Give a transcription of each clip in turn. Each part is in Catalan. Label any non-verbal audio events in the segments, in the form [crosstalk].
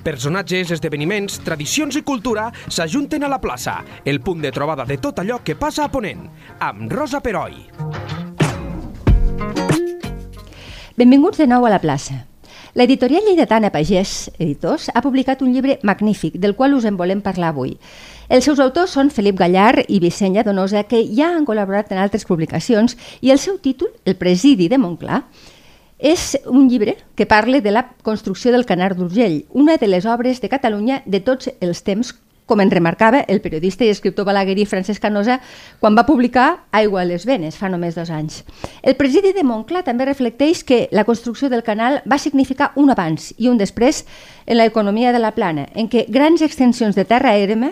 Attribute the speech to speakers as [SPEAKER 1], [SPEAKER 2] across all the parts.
[SPEAKER 1] Personatges, esdeveniments, tradicions i cultura s'ajunten a la plaça, el punt de trobada de tot allò que passa a Ponent, amb Rosa Peroi.
[SPEAKER 2] Benvinguts de nou a la plaça. L'editorial lleidatana Pagès Editors ha publicat un llibre magnífic del qual us en volem parlar avui. Els seus autors són Felip Gallar i Vicenya Donosa, que ja han col·laborat en altres publicacions, i el seu títol, El presidi de Montclar, és un llibre que parla de la construcció del Canar d'Urgell, una de les obres de Catalunya de tots els temps, com en remarcava el periodista i escriptor balaguerí Francesc Canosa quan va publicar Aigua a les venes, fa només dos anys. El presidi de Montclar també reflecteix que la construcció del canal va significar un abans i un després en l'economia de la plana, en què grans extensions de terra erma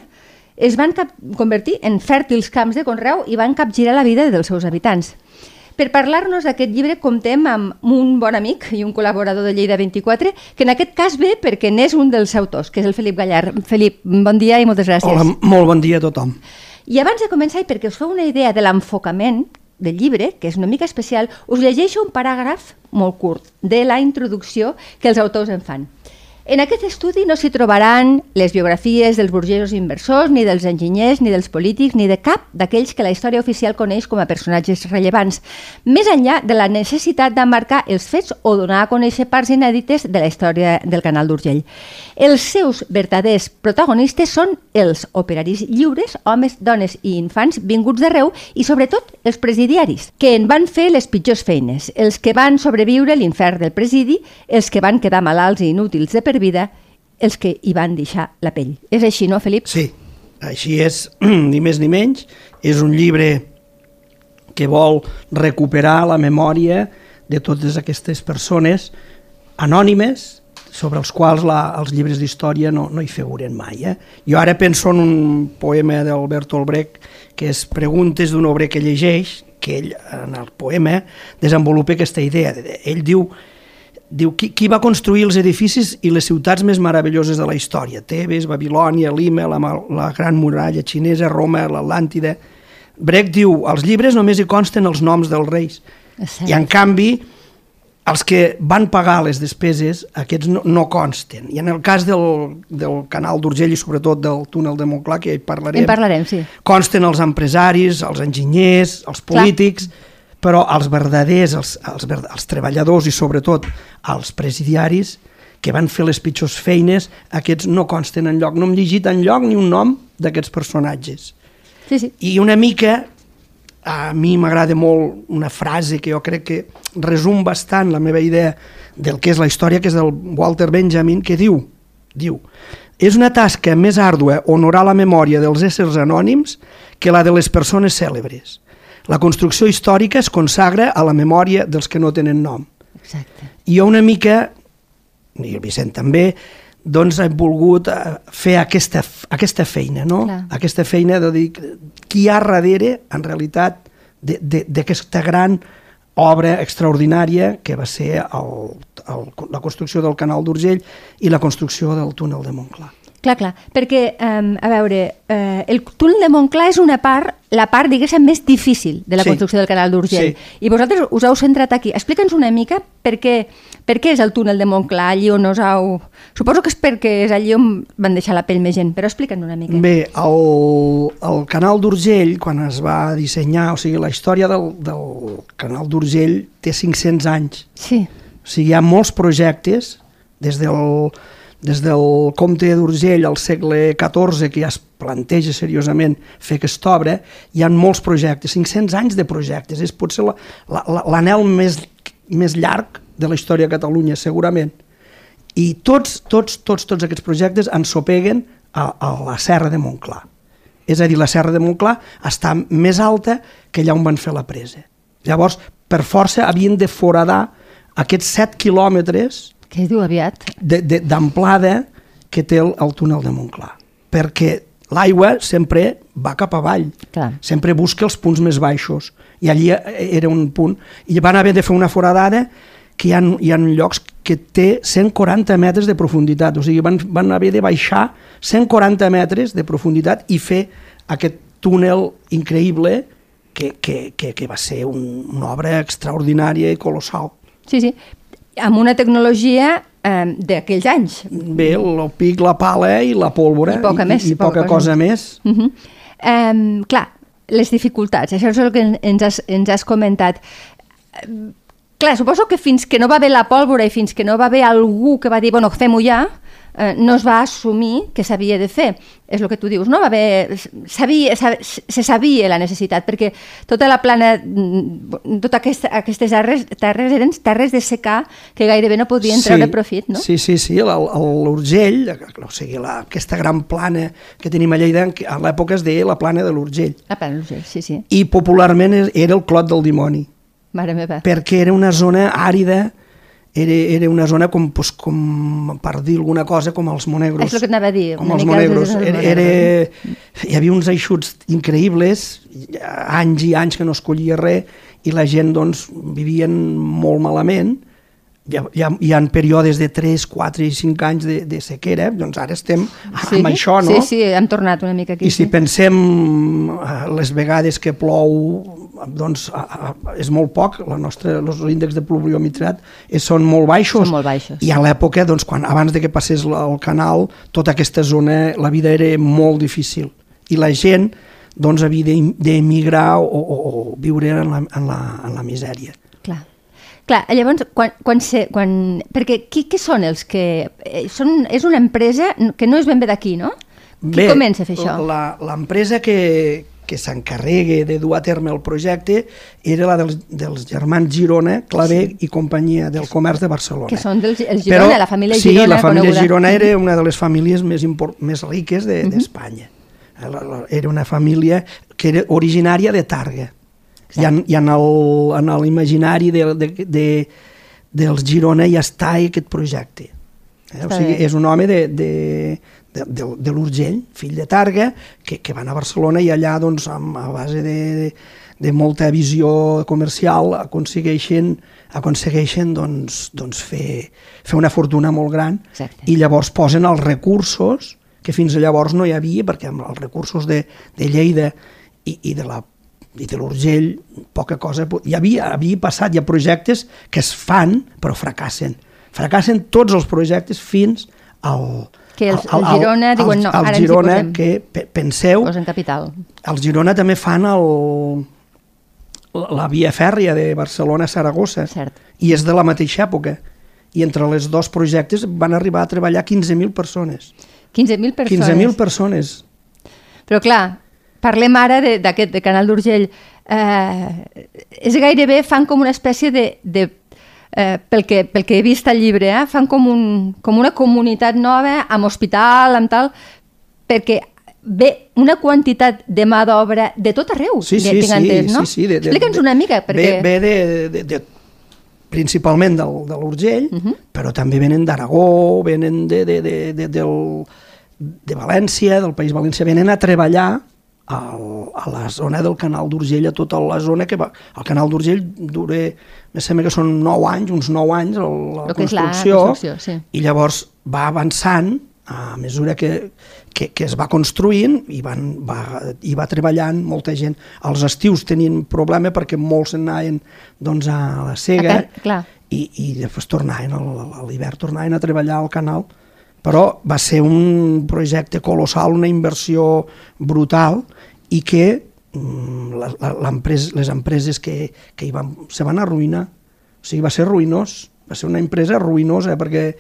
[SPEAKER 2] es van convertir en fèrtils camps de conreu i van capgirar la vida dels seus habitants. Per parlar-nos d'aquest llibre comptem amb un bon amic i un col·laborador de Lleida 24, que en aquest cas ve perquè n'és un dels autors, que és el Felip Gallar. Felip, bon dia i moltes gràcies.
[SPEAKER 3] Hola, molt bon dia a tothom.
[SPEAKER 2] I abans de començar, i perquè us feu una idea de l'enfocament del llibre, que és una mica especial, us llegeixo un paràgraf molt curt de la introducció que els autors en fan. En aquest estudi no s'hi trobaran les biografies dels burgesos inversors, ni dels enginyers, ni dels polítics, ni de cap d'aquells que la història oficial coneix com a personatges rellevants, més enllà de la necessitat d'emmarcar els fets o donar a conèixer parts inèdites de la història del Canal d'Urgell. Els seus verdaders protagonistes són els operaris lliures, homes, dones i infants vinguts d'arreu i sobretot els presidiaris, que en van fer les pitjors feines, els que van sobreviure l'infern del presidi, els que van quedar malalts i inútils de per vida els que hi van deixar la pell. És així, no, Felip?
[SPEAKER 3] Sí, així és, [clears throat] ni més ni menys. És un llibre que vol recuperar la memòria de totes aquestes persones anònimes sobre els quals la, els llibres d'història no, no hi figuren mai. Eh? Jo ara penso en un poema d'Albert Olbrech que és Preguntes d'un obrer que llegeix, que ell en el poema desenvolupa aquesta idea. Ell diu diu, qui, qui va construir els edificis i les ciutats més meravelloses de la història? Tebes, Babilònia, Lima, la, la Gran Muralla Xinesa, Roma, l'Atlàntida... Brecht diu, als llibres només hi consten els noms dels reis. I en canvi, els que van pagar les despeses, aquests no, no consten. I en el cas del, del canal d'Urgell i sobretot del túnel de Montclar, que hi parlarem,
[SPEAKER 2] en parlarem sí.
[SPEAKER 3] consten els empresaris, els enginyers, els polítics... Clar però els verdaders, els, els, els treballadors i sobretot els presidiaris que van fer les pitjors feines, aquests no consten en lloc. No hem llegit en lloc ni un nom d'aquests personatges.
[SPEAKER 2] Sí, sí.
[SPEAKER 3] I una mica, a mi m'agrada molt una frase que jo crec que resum bastant la meva idea del que és la història, que és del Walter Benjamin, que diu, diu és una tasca més àrdua honorar la memòria dels éssers anònims que la de les persones cèlebres la construcció històrica es consagra a la memòria dels que no tenen nom.
[SPEAKER 2] Exacte.
[SPEAKER 3] I jo una mica, i el Vicent també, doncs hem volgut eh, fer aquesta, aquesta feina, no? Clar. Aquesta feina de dir qui hi ha darrere, en realitat, d'aquesta gran obra extraordinària que va ser el, el, la construcció del canal d'Urgell i la construcció del túnel de Montclar.
[SPEAKER 2] Clar, clar, perquè, um, a veure, uh, el túnel de Montclar és una part, la part, diguéssim, més difícil de la sí. construcció del canal d'Urgell. Sí. I vosaltres us heu centrat aquí. Explica'ns una mica per què, per què és el túnel de Montclar, allí on us heu... Suposo que és perquè és allí on van deixar la pell més gent, però explica'ns una mica.
[SPEAKER 3] Bé, el, el canal d'Urgell, quan es va dissenyar, o sigui, la història del, del canal d'Urgell té 500 anys.
[SPEAKER 2] Sí.
[SPEAKER 3] O sigui, hi ha molts projectes, des del des del comte d'Urgell al segle XIV, que ja es planteja seriosament fer aquesta obra, hi ha molts projectes, 500 anys de projectes, és potser l'anel més, més llarg de la història de Catalunya, segurament. I tots, tots, tots, tots aquests projectes ensopeguen a, a la serra de Montclar. És a dir, la serra de Montclar està més alta que allà on van fer la presa. Llavors, per força, havien de foradar aquests 7 quilòmetres
[SPEAKER 2] que es diu aviat?
[SPEAKER 3] D'amplada que té el, el túnel de Montclar. Perquè l'aigua sempre va cap avall,
[SPEAKER 2] Clar.
[SPEAKER 3] sempre busca els punts més baixos. I allí era un punt. I van haver de fer una foradada que hi ha, hi ha llocs que té 140 metres de profunditat. O sigui, van, van haver de baixar 140 metres de profunditat i fer aquest túnel increïble que, que, que, que va ser un, una obra extraordinària i colossal.
[SPEAKER 2] Sí, sí, amb una tecnologia eh, d'aquells anys.
[SPEAKER 3] Bé, el pic, la pala i la pólvora.
[SPEAKER 2] I poca més,
[SPEAKER 3] I, i poca,
[SPEAKER 2] poca
[SPEAKER 3] cosa més.
[SPEAKER 2] Uh -huh. eh, clar, les dificultats, això és el que ens has, ens has comentat. Clar, suposo que fins que no va haver la pólvora i fins que no va haver algú que va dir, bueno, fem-ho ja, eh, no es va assumir que s'havia de fer. És el que tu dius, no? Va haver, sabia, se sabia la necessitat, perquè tota la plana, mm, totes aquesta, aquestes terres, terres eren terres de secar que gairebé no podien treure
[SPEAKER 3] sí,
[SPEAKER 2] profit, no?
[SPEAKER 3] Sí, sí, sí, l'Urgell, o sigui, la, aquesta gran plana que tenim a Lleida, a l'època es deia la plana de l'Urgell.
[SPEAKER 2] La plana de l'Urgell, sí, sí.
[SPEAKER 3] I popularment era el Clot del Dimoni.
[SPEAKER 2] Mare meva.
[SPEAKER 3] Perquè era una zona àrida, era, era una zona com, pues, com, per dir alguna cosa, com els monegros.
[SPEAKER 2] És el que anava a dir.
[SPEAKER 3] Com els monegros. Era, era, hi havia uns eixuts increïbles, anys i anys que no es collia res, i la gent doncs, vivien molt malament, hi ha, hi ha, hi ha períodes de 3, 4 i 5 anys de, de sequera, doncs ara estem
[SPEAKER 2] sí?
[SPEAKER 3] amb això, no?
[SPEAKER 2] Sí, sí, hem tornat una mica aquí.
[SPEAKER 3] I si
[SPEAKER 2] sí.
[SPEAKER 3] pensem eh, les vegades que plou, doncs a, a, és molt poc, la nostra, els índexs de pluviometrat és, són molt baixos.
[SPEAKER 2] Són molt baixos.
[SPEAKER 3] I a l'època, doncs, quan, abans de que passés el canal, tota aquesta zona, la vida era molt difícil. I la gent doncs, havia d'emigrar o, o, o viure en la, en la, en la misèria.
[SPEAKER 2] Clar. Clar, llavors, quan, quan se, quan, perquè qui, qui són els que... Eh, són, és una empresa que no és ben bé d'aquí, no? Qui
[SPEAKER 3] Bé,
[SPEAKER 2] comença a fer això?
[SPEAKER 3] L'empresa que, que s'encarrega de dur a terme el projecte era la dels, dels germans Girona, Clavé sí. i companyia del comerç de Barcelona.
[SPEAKER 2] Que són dels el Girona,
[SPEAKER 3] Però,
[SPEAKER 2] la família Girona.
[SPEAKER 3] Sí, la família
[SPEAKER 2] coneguda.
[SPEAKER 3] Girona era una de les famílies més, import, més riques d'Espanya. De, uh -huh. Era una família que era originària de Targa. I en, i en el- en l'imaginari de, de, de, dels Girona ja està aquest projecte. Eh? O
[SPEAKER 2] Està
[SPEAKER 3] sigui,
[SPEAKER 2] bé.
[SPEAKER 3] és un home de, de, de, de, de l'Urgell, fill de Targa, que, que van a Barcelona i allà, doncs, amb, a base de, de, de molta visió comercial, aconsegueixen, aconsegueixen doncs, doncs fer, fer una fortuna molt gran
[SPEAKER 2] Exacte.
[SPEAKER 3] i llavors posen els recursos que fins a llavors no hi havia, perquè amb els recursos de, de Lleida i, i de la i de l'Urgell, poca cosa... Hi havia, havia passat, hi ha projectes que es fan, però fracassen. Fracassen tots els projectes fins al...
[SPEAKER 2] Que els- el Girona diuen, no,
[SPEAKER 3] al
[SPEAKER 2] ara ens hi
[SPEAKER 3] Girona,
[SPEAKER 2] posem.
[SPEAKER 3] que pe- penseu,
[SPEAKER 2] Posen capital.
[SPEAKER 3] els Girona també fan el, la via fèrria de Barcelona a Saragossa
[SPEAKER 2] Cert.
[SPEAKER 3] i és de la mateixa època i entre els dos projectes van arribar a treballar 15.000 persones
[SPEAKER 2] 15.000 persones.
[SPEAKER 3] 15.000 persones
[SPEAKER 2] Però clar, parlem ara de- d'aquest, de, Canal d'Urgell. Eh, és gairebé, fan com una espècie de... de eh, pel, que, pel que he vist al llibre, eh, fan com, un, com una comunitat nova, amb hospital, amb tal, perquè ve una quantitat de mà d'obra de tot arreu,
[SPEAKER 3] sí, sí,
[SPEAKER 2] tinc
[SPEAKER 3] sí,
[SPEAKER 2] entès, no?
[SPEAKER 3] sí, sí,
[SPEAKER 2] Explica'ns una mica, perquè...
[SPEAKER 3] ve, ve de, de, de, principalment del, de l'Urgell,
[SPEAKER 2] Mhm.
[SPEAKER 3] però també venen d'Aragó, venen de, de, de, de, del, de València, del País Valencià, venen a treballar al, a la zona del canal d'Urgell, a tota la zona que va... El canal d'Urgell dura, me sembla que són 9 anys, uns 9 anys, el, la
[SPEAKER 2] és la
[SPEAKER 3] construcció,
[SPEAKER 2] construcció, sí.
[SPEAKER 3] i llavors va avançant a mesura que, que, que es va construint i van, va, hi va treballant molta gent. Els estius tenien problema perquè molts anaven doncs, a la cega
[SPEAKER 2] A car- clar.
[SPEAKER 3] i, i després tornaven, a l'hivern tornaven a treballar al canal però va ser un projecte colossal, una inversió brutal i que mm, la- les empreses que, que hi van, se van arruïnar. O sigui, va ser ruïnós, va ser una empresa ruïnosa perquè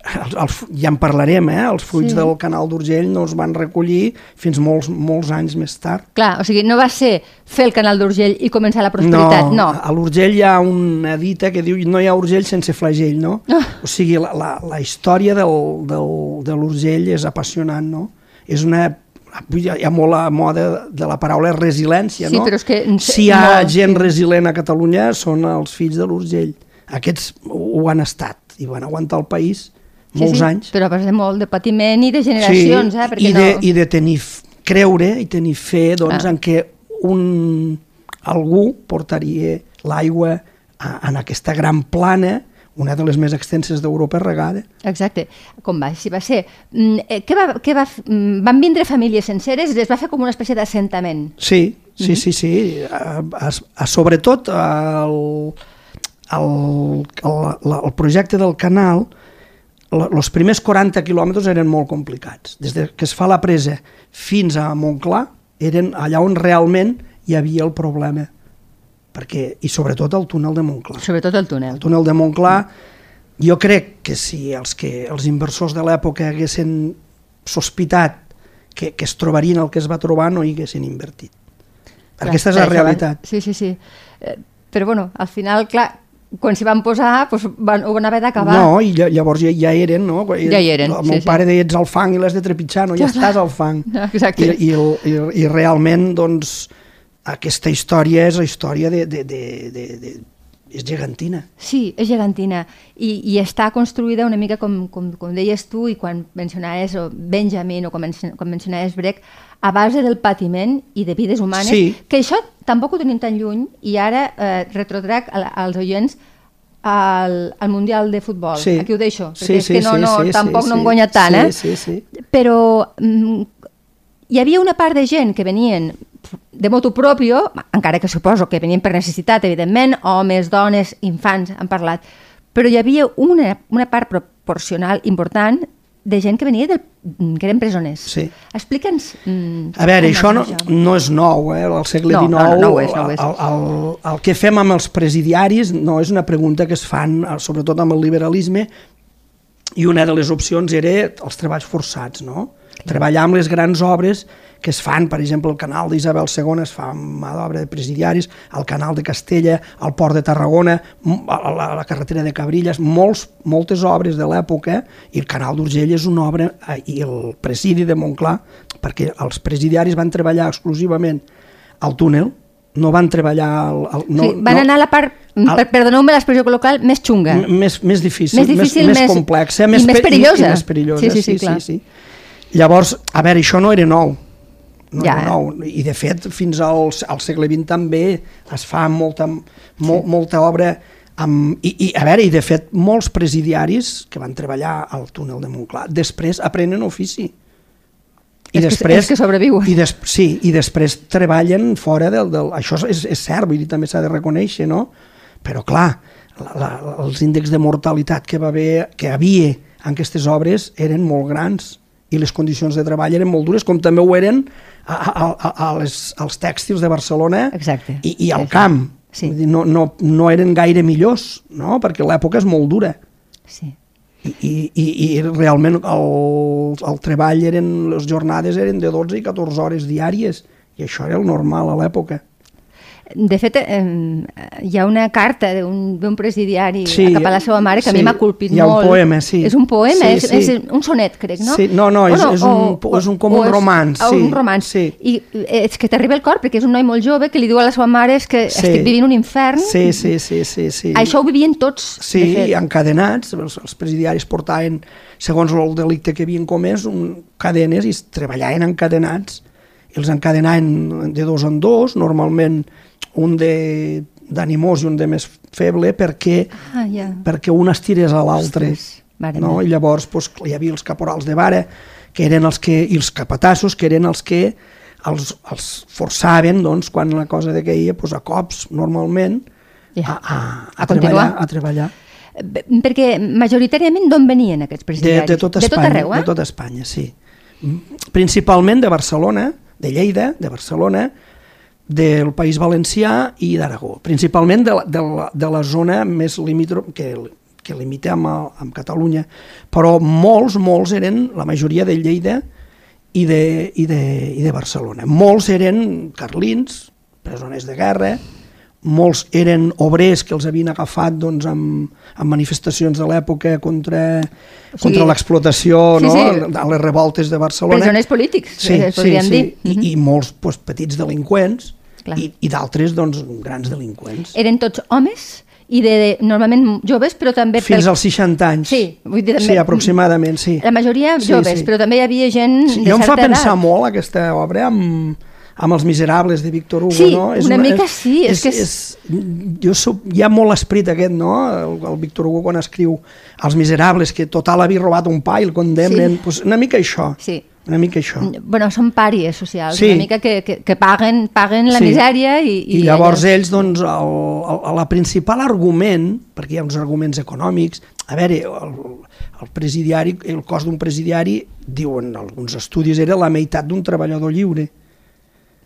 [SPEAKER 3] els, els, ja en parlarem, eh? els fruits
[SPEAKER 2] Sí.
[SPEAKER 3] del canal d'Urgell no es van recollir fins molts, molts anys més tard.
[SPEAKER 2] Clar, o sigui, no va ser fer el canal d'Urgell i començar la prosperitat, no.
[SPEAKER 3] a l'Urgell hi ha una dita que diu no hi ha Urgell sense flagell, no?
[SPEAKER 2] Ah.
[SPEAKER 3] O sigui, la, la, la història del, del, de l'Urgell és apassionant, no? És una hi ha molt la moda de la paraula resiliència,
[SPEAKER 2] Sí,
[SPEAKER 3] no?
[SPEAKER 2] però és que
[SPEAKER 3] si hi ha
[SPEAKER 2] molt,
[SPEAKER 3] gent
[SPEAKER 2] sí.
[SPEAKER 3] resilient a Catalunya són els fills de l'Urgell. Aquests ho han estat i van aguantar el país molts
[SPEAKER 2] sí,
[SPEAKER 3] anys.
[SPEAKER 2] Però a base de molt de patiment i de generacions, eh? Perquè
[SPEAKER 3] i, de,
[SPEAKER 2] no...
[SPEAKER 3] i de tenir, creure i tenir fe doncs,
[SPEAKER 2] Ah.
[SPEAKER 3] en què un, algú portaria l'aigua en aquesta gran plana, una de les més extenses d'Europa regada.
[SPEAKER 2] Exacte, com va, si va ser... Mm, eh, Què va, què va, mm, van vindre famílies senceres i es va fer com una espècie d'assentament.
[SPEAKER 3] Sí, sí, sí, sí. A, a, a, sobretot al, el, el, el projecte del canal, els primers 40 quilòmetres eren molt complicats. Des de que es fa la presa fins a Montclar, eren allà on realment hi havia el problema. Perquè, I sobretot el túnel de Montclar.
[SPEAKER 2] Sobretot el túnel.
[SPEAKER 3] El túnel de Montclar, jo crec que si els, que, els inversors de l'època haguessin sospitat que, que es trobarien el que es va trobar, no hi haguessin invertit. Clar, Aquesta és la realitat.
[SPEAKER 2] Sí, sí, sí. Eh, però bueno, al final, clar, quan s'hi van posar doncs van, ho van haver d'acabar.
[SPEAKER 3] No, i llavors ja, ja eren, no?
[SPEAKER 2] Ja hi eren,
[SPEAKER 3] El meu
[SPEAKER 2] sí,
[SPEAKER 3] pare
[SPEAKER 2] sí.
[SPEAKER 3] deia ets al fang i l'has de trepitjar, no? Ja estàs al fang. [laughs]
[SPEAKER 2] Exacte.
[SPEAKER 3] I, i, i, I realment, doncs, aquesta història és la història de... de, de, de, de és gegantina.
[SPEAKER 2] Sí, és gegantina. I, i està construïda una mica com, com, com deies tu i quan mencionaves o Benjamin o quan, quan mencionaves Brecht, a base del patiment i de vides humanes,
[SPEAKER 3] Sí.
[SPEAKER 2] que això tampoc ho tenim tan lluny i ara eh, retrotrac al- als oients al, al Mundial de Futbol.
[SPEAKER 3] Sí.
[SPEAKER 2] Aquí ho deixo,
[SPEAKER 3] Sí,
[SPEAKER 2] perquè és
[SPEAKER 3] sí,
[SPEAKER 2] que no,
[SPEAKER 3] sí,
[SPEAKER 2] no,
[SPEAKER 3] sí,
[SPEAKER 2] tampoc
[SPEAKER 3] sí,
[SPEAKER 2] no em guanya tant,
[SPEAKER 3] Sí,
[SPEAKER 2] eh?
[SPEAKER 3] sí, sí.
[SPEAKER 2] Però mm, hi havia una part de gent que venien de motu propio, encara que suposo que venien per necessitat, evidentment, homes, dones, infants, han parlat, però hi havia una, una part proporcional important de gent que venia del, que eren presoners.
[SPEAKER 3] Sí.
[SPEAKER 2] Explica'ns... Mm,
[SPEAKER 3] A veure, això no, no és nou, eh? al segle
[SPEAKER 2] No,
[SPEAKER 3] XIX
[SPEAKER 2] no, no, no ho és, no és.
[SPEAKER 3] El, el, el que fem amb els presidiaris no és una pregunta que es fan, eh, sobretot amb el liberalisme, i una de les opcions era els treballs forçats, no? Treballar amb les grans obres que es fan, per exemple, el canal d'Isabel II es fa amb mà d'obra de presidiaris, el canal de Castella, el port de Tarragona, la, la, carretera de Cabrilles, molts, moltes obres de l'època, i el canal d'Urgell és una obra, eh, i el presidi de Montclar, perquè els presidiaris van treballar exclusivament al túnel, no van treballar... Al, al, no,
[SPEAKER 2] sí, van
[SPEAKER 3] no,
[SPEAKER 2] anar a la part, per, perdoneu-me l'expressió col·local, més xunga.
[SPEAKER 3] Més, més difícil,
[SPEAKER 2] Més difícil,
[SPEAKER 3] més,
[SPEAKER 2] més-
[SPEAKER 3] més complexa,
[SPEAKER 2] i
[SPEAKER 3] més,
[SPEAKER 2] més
[SPEAKER 3] pe-
[SPEAKER 2] perillosa.
[SPEAKER 3] I, i més perillosa,
[SPEAKER 2] Sí, sí, sí, clar.
[SPEAKER 3] sí, sí. Llavors, a veure, això no era nou, no
[SPEAKER 2] Ja,
[SPEAKER 3] era
[SPEAKER 2] eh?
[SPEAKER 3] nou, i de fet fins al, al segle XX també es fa molta, mol, molta obra amb, i, i, a veure, i de fet molts presidiaris que van treballar al túnel de Montclar després aprenen ofici.
[SPEAKER 2] És que- és que sobreviuen.
[SPEAKER 3] I des, sí, i després treballen fora del... del això és, és cert, vull dir, també s'ha de reconèixer, no? Però clar, la, la, els índexs de mortalitat que, va haver, que havia en aquestes obres eren molt grans i les condicions de treball eren molt dures, com també ho eren a, a, a, les, als tèxtils de Barcelona
[SPEAKER 2] Exacte.
[SPEAKER 3] i, i al
[SPEAKER 2] Sí,
[SPEAKER 3] camp.
[SPEAKER 2] sí.
[SPEAKER 3] Vull dir, no, no, no eren gaire millors, no? perquè l'època és molt dura.
[SPEAKER 2] Sí.
[SPEAKER 3] I, i, i, i realment el, el treball eren, les jornades eren de 12 i 14 hores diàries i això era el normal a l'època.
[SPEAKER 2] De fet, eh, hi ha una carta d'un presidiari
[SPEAKER 3] Sí,
[SPEAKER 2] cap a la seva mare que a
[SPEAKER 3] sí,
[SPEAKER 2] mi m'ha colpit
[SPEAKER 3] hi ha un
[SPEAKER 2] molt.
[SPEAKER 3] poema, sí.
[SPEAKER 2] És un poema,
[SPEAKER 3] Sí,
[SPEAKER 2] és,
[SPEAKER 3] sí.
[SPEAKER 2] és un sonet, crec, no?
[SPEAKER 3] Sí, no, no, és- és un-
[SPEAKER 2] o-
[SPEAKER 3] és un- com un romanç, sí,
[SPEAKER 2] Un romanç.
[SPEAKER 3] sí.
[SPEAKER 2] I eh, és que t'arriba el cor, perquè és un noi molt jove que li diu a la seva mare és que
[SPEAKER 3] Sí.
[SPEAKER 2] estic vivint un infern.
[SPEAKER 3] Sí, sí, sí, sí. sí.
[SPEAKER 2] Això ho vivien tots,
[SPEAKER 3] Sí,
[SPEAKER 2] de fet.
[SPEAKER 3] encadenats, els, els presidiaris portaven, segons el delicte que havien comès, un, cadenes i treballaven encadenats. I els encadenaven de dos en dos, normalment un de d'animós i un de més feble, perquè,
[SPEAKER 2] Ah, ja.
[SPEAKER 3] perquè un estirés a l'altre. No? I llavors doncs, hi havia els caporals de vara, que eren els que, i els capatassos, que eren els que els, els forçaven, doncs, quan la cosa de queia, doncs, a cops, normalment,
[SPEAKER 2] Ja.
[SPEAKER 3] a, a, a,
[SPEAKER 2] A
[SPEAKER 3] treballar, a treballar.
[SPEAKER 2] Perquè majoritàriament d'on venien aquests
[SPEAKER 3] De,
[SPEAKER 2] presidiaris?
[SPEAKER 3] de
[SPEAKER 2] de
[SPEAKER 3] Espanya,
[SPEAKER 2] tot arreu, eh?
[SPEAKER 3] de tota Espanya, sí. Principalment de Barcelona, de Lleida, de Barcelona, del País Valencià i d'Aragó. Principalment de la, de, la, de la zona més limítrof que, que limita amb, el- amb Catalunya. Però molts, molts eren, la majoria de Lleida i de, i de, i de Barcelona. Molts eren carlins, presoners de guerra, molts eren obrers que els havien agafat doncs, amb, amb manifestacions de l'època contra,
[SPEAKER 2] O sigui,
[SPEAKER 3] contra l'explotació,
[SPEAKER 2] sí,
[SPEAKER 3] no?
[SPEAKER 2] sí.
[SPEAKER 3] a les revoltes de Barcelona.
[SPEAKER 2] Presoners polítics,
[SPEAKER 3] sí,
[SPEAKER 2] eh,
[SPEAKER 3] sí,
[SPEAKER 2] podríem
[SPEAKER 3] sí.
[SPEAKER 2] dir.
[SPEAKER 3] I, i molts doncs, petits delinqüents
[SPEAKER 2] Clar.
[SPEAKER 3] i, i d'altres doncs, grans delinqüents.
[SPEAKER 2] Eren tots homes i de, de normalment joves, però també...
[SPEAKER 3] Fins
[SPEAKER 2] pel-
[SPEAKER 3] als 60 anys.
[SPEAKER 2] Sí, vull dir, també-
[SPEAKER 3] Sí, aproximadament, sí.
[SPEAKER 2] La majoria
[SPEAKER 3] Sí,
[SPEAKER 2] joves,
[SPEAKER 3] sí.
[SPEAKER 2] però també hi havia gent
[SPEAKER 3] Sí,
[SPEAKER 2] de
[SPEAKER 3] jo em fa
[SPEAKER 2] certa
[SPEAKER 3] pensar
[SPEAKER 2] edat.
[SPEAKER 3] molt aquesta obra amb, amb els miserables de Víctor Hugo,
[SPEAKER 2] Sí,
[SPEAKER 3] no?
[SPEAKER 2] una mica sí, és que és-
[SPEAKER 3] és, jo soc, hi ha molt esperit aquest, no? El, el Víctor Hugo quan escriu Els miserables, que total havia robat un pa i el condemnen,
[SPEAKER 2] sí.
[SPEAKER 3] pues una mica això.
[SPEAKER 2] Sí.
[SPEAKER 3] Una mica això.
[SPEAKER 2] Bueno, són pàries socials,
[SPEAKER 3] Sí.
[SPEAKER 2] una mica que, que, que paguen, paguen la
[SPEAKER 3] Sí.
[SPEAKER 2] misèria i...
[SPEAKER 3] I llavors ells, doncs, el, el, el principal argument, perquè hi ha uns arguments econòmics, a veure, el, el presidiari, el cost d'un presidiari, diuen alguns estudis, era la meitat d'un treballador lliure.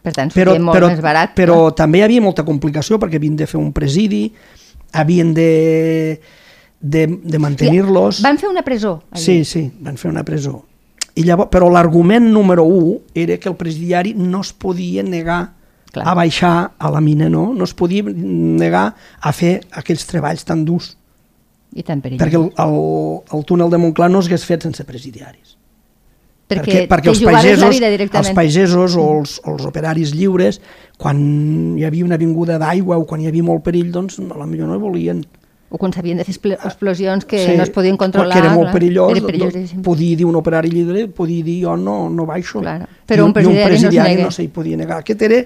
[SPEAKER 2] Per tant,
[SPEAKER 3] Però,
[SPEAKER 2] molt
[SPEAKER 3] però,
[SPEAKER 2] més barat.
[SPEAKER 3] però
[SPEAKER 2] no?
[SPEAKER 3] també hi havia molta complicació perquè havien de fer un presidi, havien de, de, de mantenir-los...
[SPEAKER 2] Van fer una presó. allí.
[SPEAKER 3] Sí, sí, van fer una presó. I llavors, però l'argument número 1 era que el presidiari no es podia negar
[SPEAKER 2] Clar.
[SPEAKER 3] a baixar a la mina, no? No es podia negar a fer aquells treballs tan durs,
[SPEAKER 2] I tan perillós.
[SPEAKER 3] perquè el, el, el túnel de Montclar no s'hagués fet sense presidiaris.
[SPEAKER 2] perquè,
[SPEAKER 3] perquè
[SPEAKER 2] te
[SPEAKER 3] els pagesos, els pagesos o els, els operaris lliures, quan hi havia una vinguda d'aigua o quan hi havia molt perill, doncs a la millor no hi volien.
[SPEAKER 2] O quan s'havien de fer expl- explosions que
[SPEAKER 3] Sí,
[SPEAKER 2] no es podien controlar.
[SPEAKER 3] Que era molt
[SPEAKER 2] clar.
[SPEAKER 3] perillós,
[SPEAKER 2] Era
[SPEAKER 3] doncs,
[SPEAKER 2] perillosíssim.
[SPEAKER 3] podia dir un operari lliure, podia dir jo no, no baixo.
[SPEAKER 2] Clar. Però
[SPEAKER 3] I
[SPEAKER 2] un presidiari no es
[SPEAKER 3] presidiari
[SPEAKER 2] nega.
[SPEAKER 3] no s'hi podia negar. Aquest era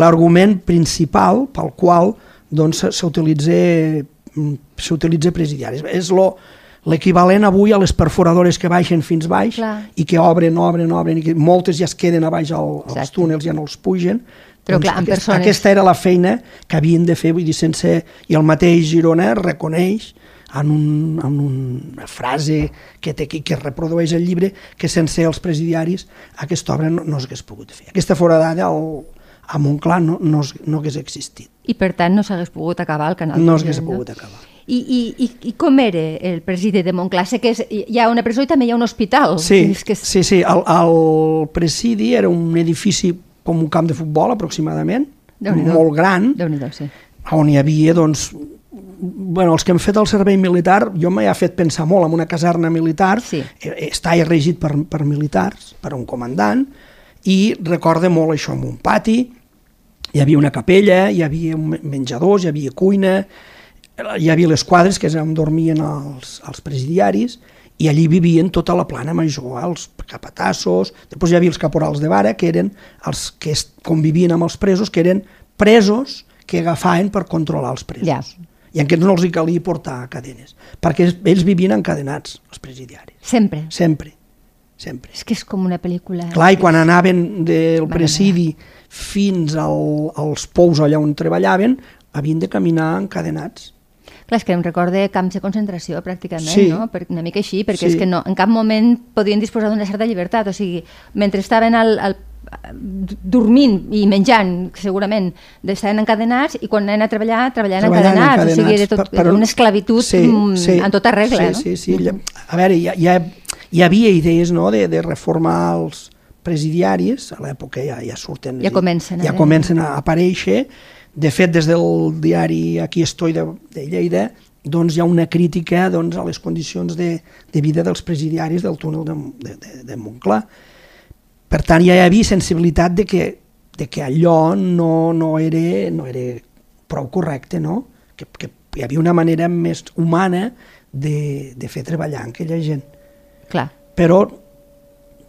[SPEAKER 3] l'argument principal pel qual doncs, s'utilitza mm, s'utilitza presidiaris. És lo, l'equivalent avui a les perforadores que baixen fins baix
[SPEAKER 2] Clar.
[SPEAKER 3] i que obren, obren, obren, i que moltes ja es queden a baix al, als túnels, ja no els pugen.
[SPEAKER 2] Però, clar, amb
[SPEAKER 3] aquest,
[SPEAKER 2] persones-
[SPEAKER 3] Aquesta era la feina que havien de fer, vull dir, sense... I el mateix Girona reconeix en, un, en una frase que, té, que, que reprodueix el llibre que sense els presidiaris aquesta obra no, no s'hagués pogut fer. Aquesta foradada al, a Montclar no, no, no hagués existit.
[SPEAKER 2] I per tant no s'hagués pogut acabar el canal.
[SPEAKER 3] No s'hagués pogut acabar.
[SPEAKER 2] I, i, i, I com era el president de Montclar? Sé que és, hi ha una presó i també hi ha un hospital.
[SPEAKER 3] Sí,
[SPEAKER 2] És que és...
[SPEAKER 3] sí, sí. El, el presidi era un edifici com un camp de futbol aproximadament, molt gran,
[SPEAKER 2] sí.
[SPEAKER 3] on hi havia, doncs, bueno, els que hem fet el servei militar, jo ha fet pensar molt en una caserna militar,
[SPEAKER 2] Sí.
[SPEAKER 3] eh, està regit per, per militars, per un comandant, i recorda molt això, en un pati, hi havia una capella, hi havia menjadors, hi havia cuina, hi havia les quadres que és on dormien els, els presidiaris, i allí vivien tota la plana major, els capatassos, després hi havia els caporals de vara, que eren els que convivien amb els presos, que eren presos que agafaven per controlar els presos.
[SPEAKER 2] Ja.
[SPEAKER 3] I en aquests no els hi calia portar cadenes, perquè ells vivien encadenats, els presidiaris,
[SPEAKER 2] Sempre.
[SPEAKER 3] sempre, sempre.
[SPEAKER 2] És que és com una pel·lícula.
[SPEAKER 3] Clar, i quan anaven del presidi fins al, als pous allà on treballaven, havien de caminar encadenats.
[SPEAKER 2] Clar, és que em recorda camps de concentració, pràcticament,
[SPEAKER 3] Sí.
[SPEAKER 2] no? Per, una mica així, perquè
[SPEAKER 3] Sí.
[SPEAKER 2] és que no, en cap moment podien disposar d'una certa llibertat, o sigui, mentre estaven al, al, dormint i menjant, segurament, estaven encadenats, i quan anaven a treballar, treballaven
[SPEAKER 3] Treballant
[SPEAKER 2] encadenats, o sigui, era
[SPEAKER 3] encadenats,
[SPEAKER 2] tot, una esclavitud mm, en tota regla,
[SPEAKER 3] sí,
[SPEAKER 2] no?
[SPEAKER 3] Sí, sí, sí. A veure, hi, ha- hi, ha- hi havia idees no, de, de reformar els presidiaris, a l'època ja, ja surten...
[SPEAKER 2] Ja comencen
[SPEAKER 3] ja
[SPEAKER 2] haver-
[SPEAKER 3] comencen a aparèixer. De fet, des del diari Aquí estoy de, de Lleida, doncs hi ha una crítica doncs, a les condicions de, de vida dels presidiaris del túnel de, de, de, de Montclar. Per tant, ja hi havia sensibilitat de que, de que allò no, no, era, no era prou correcte, no? Que, que hi havia una manera més humana de, de fer treballar aquella gent.
[SPEAKER 2] Clar,
[SPEAKER 3] Però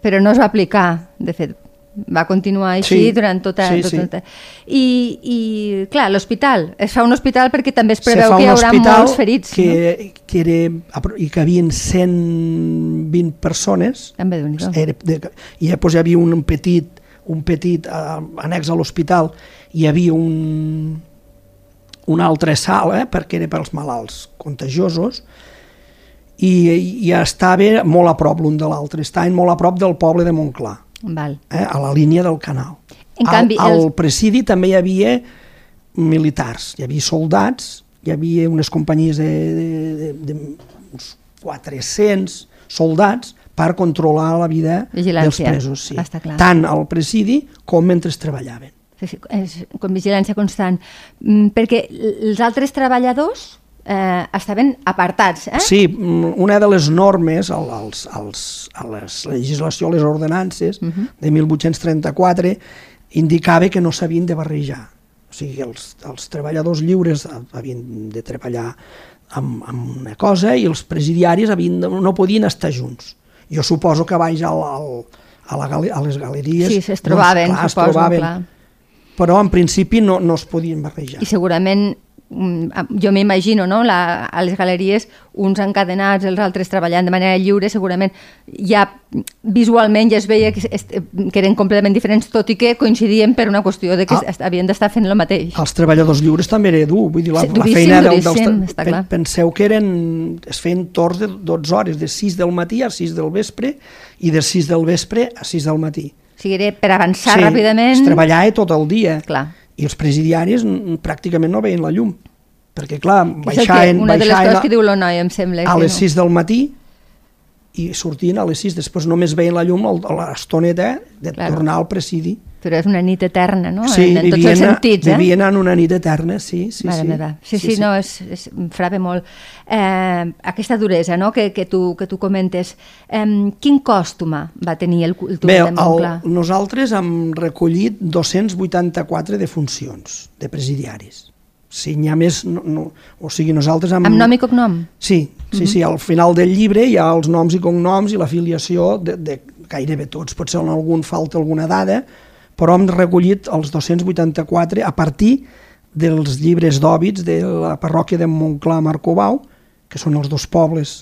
[SPEAKER 2] però no es va aplicar, de fet, va continuar així
[SPEAKER 3] Sí,
[SPEAKER 2] durant tota...
[SPEAKER 3] sí,
[SPEAKER 2] tota,
[SPEAKER 3] sí.
[SPEAKER 2] tota. I, I, clar, l'hospital, es fa un hospital perquè també es preveu que hi haurà molts ferits,
[SPEAKER 3] que,
[SPEAKER 2] no?
[SPEAKER 3] que era, i que havien 120 persones.
[SPEAKER 2] També
[SPEAKER 3] de, i després hi havia un petit, un petit uh, annex a l'hospital. Hi havia un, una altra sala eh, perquè era pels malalts contagiosos. I, i estava molt a prop l'un de l'altre, estaven molt a prop del poble de Montclar,
[SPEAKER 2] Val.
[SPEAKER 3] eh, a la línia del canal.
[SPEAKER 2] En canvi,
[SPEAKER 3] al, al presidi també hi havia militars, hi havia soldats, hi havia unes companyies de, de, de, de uns 400 soldats per controlar la vida
[SPEAKER 2] Vigilància,
[SPEAKER 3] dels presos. Sí.
[SPEAKER 2] està clar.
[SPEAKER 3] Tant al presidi com mentre treballaven.
[SPEAKER 2] Sí, sí, és com vigilància constant. Mm, perquè els altres treballadors eh, estaven apartats, eh?
[SPEAKER 3] Sí, mm, una de les normes al- als, als, a les legislació, a les ordenances
[SPEAKER 2] Mhm.
[SPEAKER 3] de 1834 indicava que no s'havien de barrejar. O sigui, els, els treballadors lliures havien de treballar amb, amb una cosa i els presidiaris havien de, no podien estar junts. Jo suposo que baix al, al, a, la, a les galeries...
[SPEAKER 2] Sí, es trobaven,
[SPEAKER 3] doncs, clar, es
[SPEAKER 2] suposo,
[SPEAKER 3] trobaven,
[SPEAKER 2] clar.
[SPEAKER 3] Però en principi no, no es podien barrejar.
[SPEAKER 2] I segurament jo m'imagino, no? La, a les galeries, uns encadenats, els altres treballant de manera lliure, segurament ja visualment ja es veia que, que eren completament diferents, tot i que coincidien per una qüestió de que
[SPEAKER 3] Ah.
[SPEAKER 2] havien d'estar fent el mateix.
[SPEAKER 3] Els treballadors lliures també era dur, vull dir, la,
[SPEAKER 2] Sí,
[SPEAKER 3] la feina del,
[SPEAKER 2] duríssim,
[SPEAKER 3] dels...
[SPEAKER 2] està clar.
[SPEAKER 3] Penseu que eren, es feien torns de 12 hores, de 6 del matí a 6 del vespre i de 6 del vespre a 6 del matí.
[SPEAKER 2] O sigui, era per avançar ràpidament...
[SPEAKER 3] Es treballava tot el dia.
[SPEAKER 2] Clar.
[SPEAKER 3] I els presidiaris pràcticament no veien la llum. Perquè, clar, baixaven,
[SPEAKER 2] una de les
[SPEAKER 3] baixaven
[SPEAKER 2] coses que diu l'Onoi, em sembla.
[SPEAKER 3] a les
[SPEAKER 2] no.
[SPEAKER 3] 6 del matí i sortien a les 6. Després només veien la llum a l'estoneta de
[SPEAKER 2] Claro.
[SPEAKER 3] tornar al presidi.
[SPEAKER 2] Però és una nit eterna, no?
[SPEAKER 3] Sí,
[SPEAKER 2] en, en tots els sentits, eh?
[SPEAKER 3] vivien en una nit eterna, sí, sí,
[SPEAKER 2] Mare
[SPEAKER 3] sí.
[SPEAKER 2] meva. Sí, sí, no, és, és, em frava molt. Eh, aquesta duresa no? que, que, tu, que tu comentes, eh, quin cost humà va tenir el, el túnel
[SPEAKER 3] Bé,
[SPEAKER 2] de Montclar?
[SPEAKER 3] el, nosaltres hem recollit 284 defuncions de presidiaris. Si n'hi ha més, no, no, o sigui, nosaltres... Hem...
[SPEAKER 2] Amb nom i cognom?
[SPEAKER 3] Sí, sí, sí, al final del llibre hi ha els noms i cognoms i l'afiliació de, de gairebé tots. Potser en algun falta alguna dada, però hem recollit els 284 a partir dels llibres d'òbits de la parròquia de Montclar Marcobau, que són els dos pobles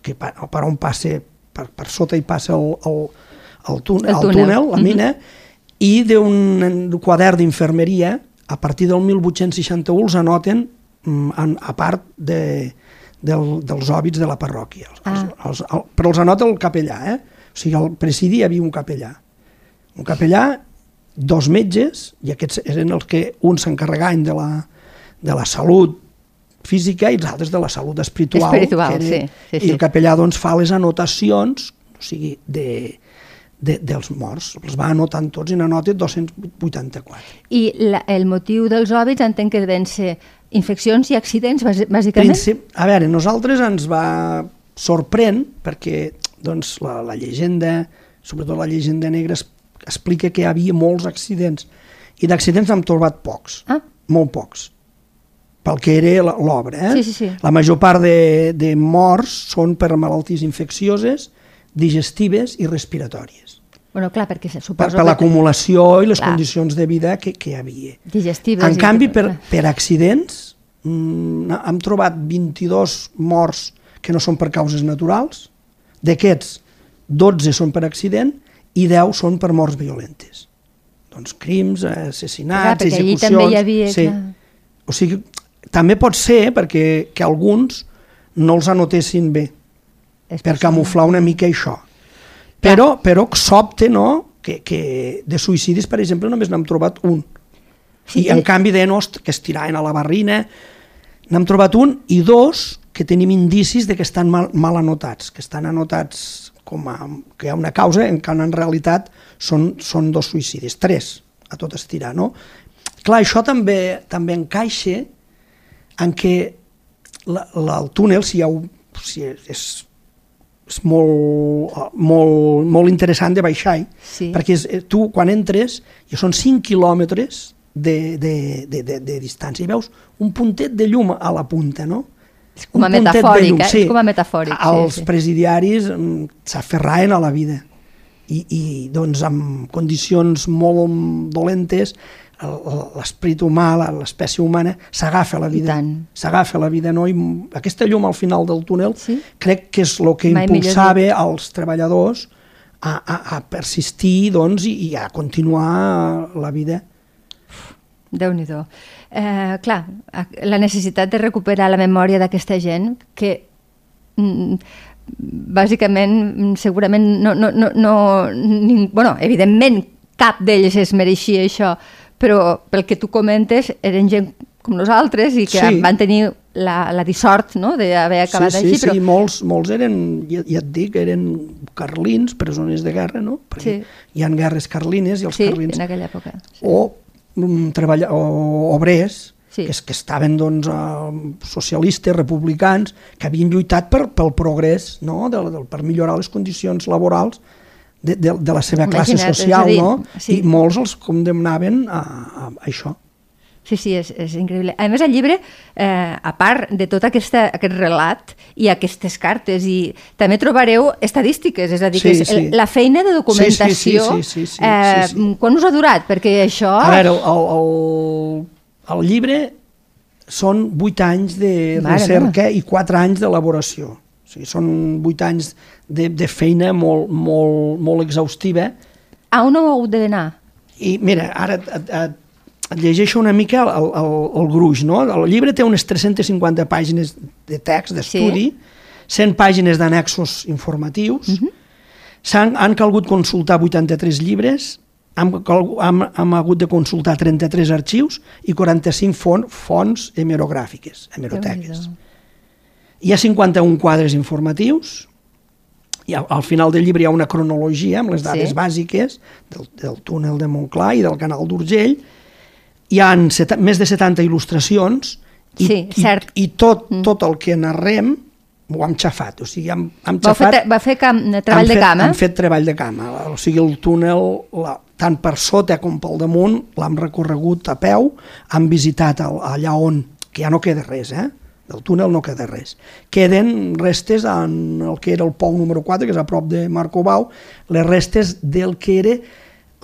[SPEAKER 3] que pa- per on passa, per, per sota hi passa el, el, el, túnel,
[SPEAKER 2] El
[SPEAKER 3] el
[SPEAKER 2] túnel.
[SPEAKER 3] túnel, la mina, i d'un quadern d'infermeria, a partir del 1861 els anoten mm, en, a part de, del, dels òbits de la parròquia. Els,
[SPEAKER 2] Ah.
[SPEAKER 3] els, el, però els anota el capellà, eh? O sigui, al presidi hi havia un capellà. Un capellà, dos metges, i aquests eren els que uns s'encarregaven de, la, de la salut física i els altres de la salut espiritual.
[SPEAKER 2] Espiritual,
[SPEAKER 3] era-
[SPEAKER 2] sí, sí,
[SPEAKER 3] I
[SPEAKER 2] sí.
[SPEAKER 3] el capellà doncs, fa les anotacions, o sigui, de, de, dels morts. Els va anotant tots i n'anota 284.
[SPEAKER 2] I la, el motiu dels òbits entenc que deuen ser infeccions i accidents, bàs- bàsicament?
[SPEAKER 3] Princip... A veure, nosaltres ens va sorprèn perquè doncs, la, la llegenda, sobretot la llegenda negra, es, explica que hi havia molts accidents i d'accidents n'hem trobat pocs,
[SPEAKER 2] Ah.
[SPEAKER 3] molt pocs pel que era l'obra. Eh?
[SPEAKER 2] Sí, sí, sí.
[SPEAKER 3] La major part de, de morts són per malalties infeccioses, digestives i respiratòries.
[SPEAKER 2] Bueno, clar, perquè se
[SPEAKER 3] Per,
[SPEAKER 2] suposo
[SPEAKER 3] per
[SPEAKER 2] que...
[SPEAKER 3] l'acumulació i les
[SPEAKER 2] Clar.
[SPEAKER 3] condicions de vida que, que hi havia.
[SPEAKER 2] Digestives...
[SPEAKER 3] En canvi, per, per accidents, mm, hem trobat 22 morts que no són per causes naturals. D'aquests, 12 són per accident i 10 són per morts violentes. Doncs crims,
[SPEAKER 2] Clar,
[SPEAKER 3] assassinats,
[SPEAKER 2] allí
[SPEAKER 3] execucions...
[SPEAKER 2] també hi havia...
[SPEAKER 3] Sí.
[SPEAKER 2] clar.
[SPEAKER 3] O sigui, també pot ser perquè que alguns no els anotessin bé,
[SPEAKER 2] És
[SPEAKER 3] per camuflar una mica això. Però, però sobte, no?, que, que de suïcidis, per exemple, només n'hem trobat un.
[SPEAKER 2] Sí,
[SPEAKER 3] I en
[SPEAKER 2] eh,
[SPEAKER 3] canvi de nos que es tiraven a la barrina, n'hem trobat un i dos que tenim indicis de que estan mal, mal anotats, que estan anotats com a, que hi ha una causa en què en realitat són, són dos suïcidis, tres a tot estirar, no? Clar, això també també encaixa en què la, la, el túnel, si, hi ha, si és, és molt, molt, molt interessant de baixar,
[SPEAKER 2] Sí.
[SPEAKER 3] perquè és, eh, tu quan entres i són 5 quilòmetres de, de, de, de, de distància i veus un puntet de llum a la punta, no?
[SPEAKER 2] És com a metafòric,
[SPEAKER 3] llum,
[SPEAKER 2] eh? És com a metafòric, sí,
[SPEAKER 3] Els
[SPEAKER 2] sí.
[SPEAKER 3] presidiaris mm, s'aferraven a la vida i, i doncs amb condicions molt dolentes l'esperit humà, l'espècie humana s'agafa a la vida, s'agafa a la vida, no? I aquesta llum al final del túnel
[SPEAKER 2] Sí.
[SPEAKER 3] crec que és el que
[SPEAKER 2] Mai
[SPEAKER 3] impulsava als treballadors a, a, a persistir doncs, i, i a continuar la vida.
[SPEAKER 2] déu nhi eh, Clar, la necessitat de recuperar la memòria d'aquesta gent que mm, bàsicament mm, segurament no, no, no, no ning, bueno, evidentment cap d'ells es mereixia això però pel que tu comentes eren gent com nosaltres i que
[SPEAKER 3] Sí.
[SPEAKER 2] van tenir la, la dissort no? d'haver acabat
[SPEAKER 3] sí, sí,
[SPEAKER 2] així però
[SPEAKER 3] sí, molts, molts eren, ja, ja et dic, eren carlins, presoners de guerra, no? Perquè
[SPEAKER 2] Sí.
[SPEAKER 3] hi ha guerres carlines i els
[SPEAKER 2] sí,
[SPEAKER 3] carlins
[SPEAKER 2] en aquella època sí.
[SPEAKER 3] o, um, treballa, o obrers
[SPEAKER 2] Sí.
[SPEAKER 3] que, que estaven doncs, uh, socialistes, republicans, que havien lluitat per, pel progrés, no? del, del, per millorar les condicions laborals de, de, de la seva classe
[SPEAKER 2] Imagina't,
[SPEAKER 3] social,
[SPEAKER 2] dir,
[SPEAKER 3] no?
[SPEAKER 2] sí.
[SPEAKER 3] I molts els condemnaven a, a, això.
[SPEAKER 2] Sí, sí, és, és increïble. A més, el llibre, eh, a part de tot aquesta, aquest relat i aquestes cartes, i també trobareu estadístiques, és a dir,
[SPEAKER 3] Sí,
[SPEAKER 2] que és
[SPEAKER 3] sí.
[SPEAKER 2] la feina de documentació,
[SPEAKER 3] Sí, sí, sí, sí, sí,
[SPEAKER 2] eh,
[SPEAKER 3] sí, sí.
[SPEAKER 2] quan us ha durat? Perquè això...
[SPEAKER 3] A veure, el, el, el, llibre són 8 anys de
[SPEAKER 2] Mare
[SPEAKER 3] recerca i 4 anys d'elaboració. O sigui, són 8 anys de, de feina molt, molt, molt exhaustiva.
[SPEAKER 2] A on heu hagut d'anar?
[SPEAKER 3] I mira, ara et, et, et, llegeixo una mica el, el, el gruix, no? El llibre té unes 350 pàgines de text, d'estudi, sí. 100 pàgines d'annexos informatius, uh -huh. s'han han calgut consultar 83 llibres, hem, hem, hem hagut de consultar 33 arxius i 45 font, fonts hemerogràfiques, hemeroteques. Hi ha 51 quadres informatius, i al, al final del llibre hi ha una cronologia amb les dades
[SPEAKER 2] Sí.
[SPEAKER 3] bàsiques del, del túnel de Montclar i del canal d'Urgell, hi ha més de 70 il·lustracions i,
[SPEAKER 2] Sí,
[SPEAKER 3] i,
[SPEAKER 2] cert.
[SPEAKER 3] i tot, tot el que narrem ho hem xafat, o sigui, hem, hem
[SPEAKER 2] Va fer,
[SPEAKER 3] xafat...
[SPEAKER 2] va fer camp, treball
[SPEAKER 3] hem
[SPEAKER 2] de
[SPEAKER 3] fet,
[SPEAKER 2] camp, eh?
[SPEAKER 3] Hem fet treball de cama, o sigui, el túnel, la, tant per sota com pel damunt, l'hem recorregut a peu, hem visitat el, allà on, que ja no queda res, eh? Del túnel no queda res. Queden restes en el que era el pou número 4, que és a prop de Marco Bau, les restes del que era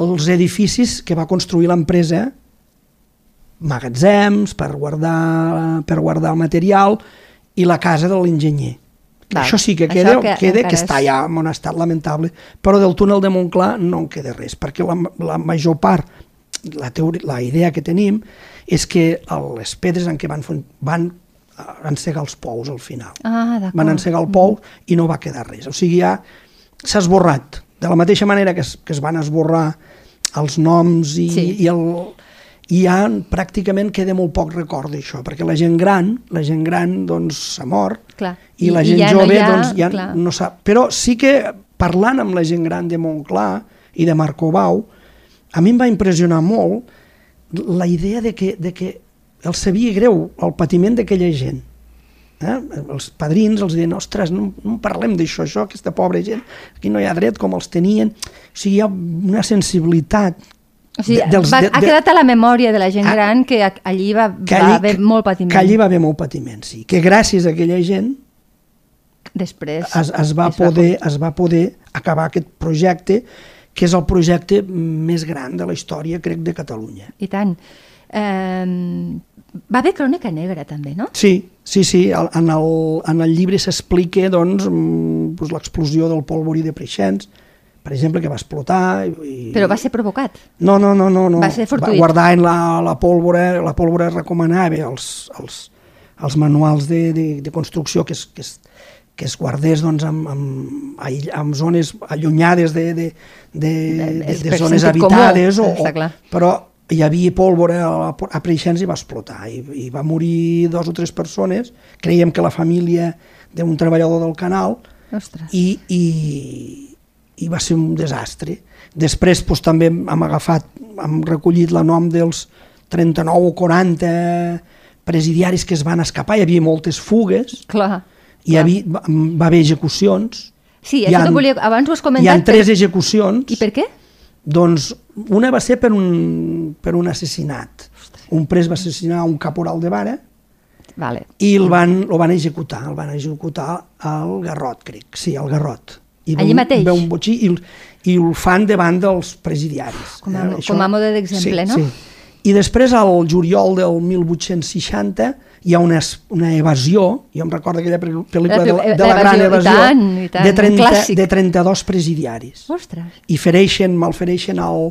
[SPEAKER 3] els edificis que va construir l'empresa, magatzems per guardar, per guardar el material i la casa de l'enginyer. Això sí que queda,
[SPEAKER 2] que
[SPEAKER 3] que queda que està ja en un estat lamentable, però del túnel de Montclar no en queda res, perquè la, la major part, la, teoria, la idea que tenim és que les pedres en què van, van encegar els pous al final.
[SPEAKER 2] Ah, d'acord.
[SPEAKER 3] Van encegar el pou i no va quedar res. O sigui, ja s'ha esborrat. De la mateixa manera que es, que es van esborrar els noms i,
[SPEAKER 2] Sí.
[SPEAKER 3] i el, i ja pràcticament queda molt poc record d'això, perquè la gent gran, la gent gran doncs s'ha mort
[SPEAKER 2] Clar.
[SPEAKER 3] i,
[SPEAKER 2] I-
[SPEAKER 3] la
[SPEAKER 2] i
[SPEAKER 3] gent
[SPEAKER 2] ja no
[SPEAKER 3] jove
[SPEAKER 2] hi ha-
[SPEAKER 3] doncs ja
[SPEAKER 2] clar.
[SPEAKER 3] no sap. Però sí que parlant amb la gent gran de Montclar i de Marco Bau, a mi em va impressionar molt la idea de que, de que els sabia greu el patiment d'aquella gent. Eh? Els padrins els deien, ostres, no, no parlem d'això, això, aquesta pobra gent, aquí no hi ha dret com els tenien. O sigui, hi ha una sensibilitat
[SPEAKER 2] O sigui,
[SPEAKER 3] de- dels-
[SPEAKER 2] va,
[SPEAKER 3] de-
[SPEAKER 2] ha quedat a la memòria de la gent
[SPEAKER 3] Ah,
[SPEAKER 2] gran que a- allí va,
[SPEAKER 3] que
[SPEAKER 2] va haver molt patiment.
[SPEAKER 3] Que allí va haver molt patiment, sí. Que gràcies a aquella gent
[SPEAKER 2] Després
[SPEAKER 3] es, es, va
[SPEAKER 2] es va
[SPEAKER 3] poder, es va poder acabar aquest projecte, que és el projecte més gran de la història, crec, de Catalunya.
[SPEAKER 2] I tant. Eh, va haver crònica negra, també, no?
[SPEAKER 3] Sí, sí, sí. En el, en el llibre s'explica doncs, doncs, l'explosió del polvorí de Preixens, per exemple, que va explotar. I,
[SPEAKER 2] Però va ser provocat.
[SPEAKER 3] No, no, no, no. no.
[SPEAKER 2] Va ser fortuït.
[SPEAKER 3] guardar en la, la pólvora, la pólvora recomanava als, als, als manuals de, de, de construcció que es, que es, que es guardés doncs, amb, amb, amb zones allunyades de, de, de, de, de zones
[SPEAKER 2] sentit comú,
[SPEAKER 3] habitades, o, o, però hi havia pólvora a, a Preixens i va explotar i, i va morir dos o tres persones creiem que la família d'un treballador del canal
[SPEAKER 2] Ostres.
[SPEAKER 3] i, i, i va ser un desastre. Després doncs, també hem agafat, hem recollit la nom dels 39 o 40 presidiaris que es van escapar, hi havia moltes fugues,
[SPEAKER 2] Clar.
[SPEAKER 3] hi havia, va, va haver execucions,
[SPEAKER 2] Sí,
[SPEAKER 3] Hi
[SPEAKER 2] això
[SPEAKER 3] han-
[SPEAKER 2] t'ho volia... Abans ho has
[SPEAKER 3] hi
[SPEAKER 2] comentat.
[SPEAKER 3] han tres execucions,
[SPEAKER 2] I per què?
[SPEAKER 3] doncs una va ser per un, per un assassinat. Un pres va assassinar un caporal de vara
[SPEAKER 2] Vale.
[SPEAKER 3] i el van, el van executar, el van executar al Garrot, crec, sí, al Garrot. I
[SPEAKER 2] Allí
[SPEAKER 3] un,
[SPEAKER 2] mateix?
[SPEAKER 3] Un botxí i, i el fan davant dels presidiaris.
[SPEAKER 2] Com a-
[SPEAKER 3] Això-
[SPEAKER 2] com a mode d'exemple,
[SPEAKER 3] sí,
[SPEAKER 2] no?
[SPEAKER 3] Sí. I després, al juliol del 1860, hi ha una, una evasió, jo em recordo aquella pel- pel·lícula de, la- de la gran
[SPEAKER 2] L'evasió, i
[SPEAKER 3] evasió,
[SPEAKER 2] tant, i tant,
[SPEAKER 3] de,
[SPEAKER 2] un
[SPEAKER 3] 30,
[SPEAKER 2] clàssic.
[SPEAKER 3] de 32 presidiaris
[SPEAKER 2] Ostres.
[SPEAKER 3] i fereixen, malfereixen el,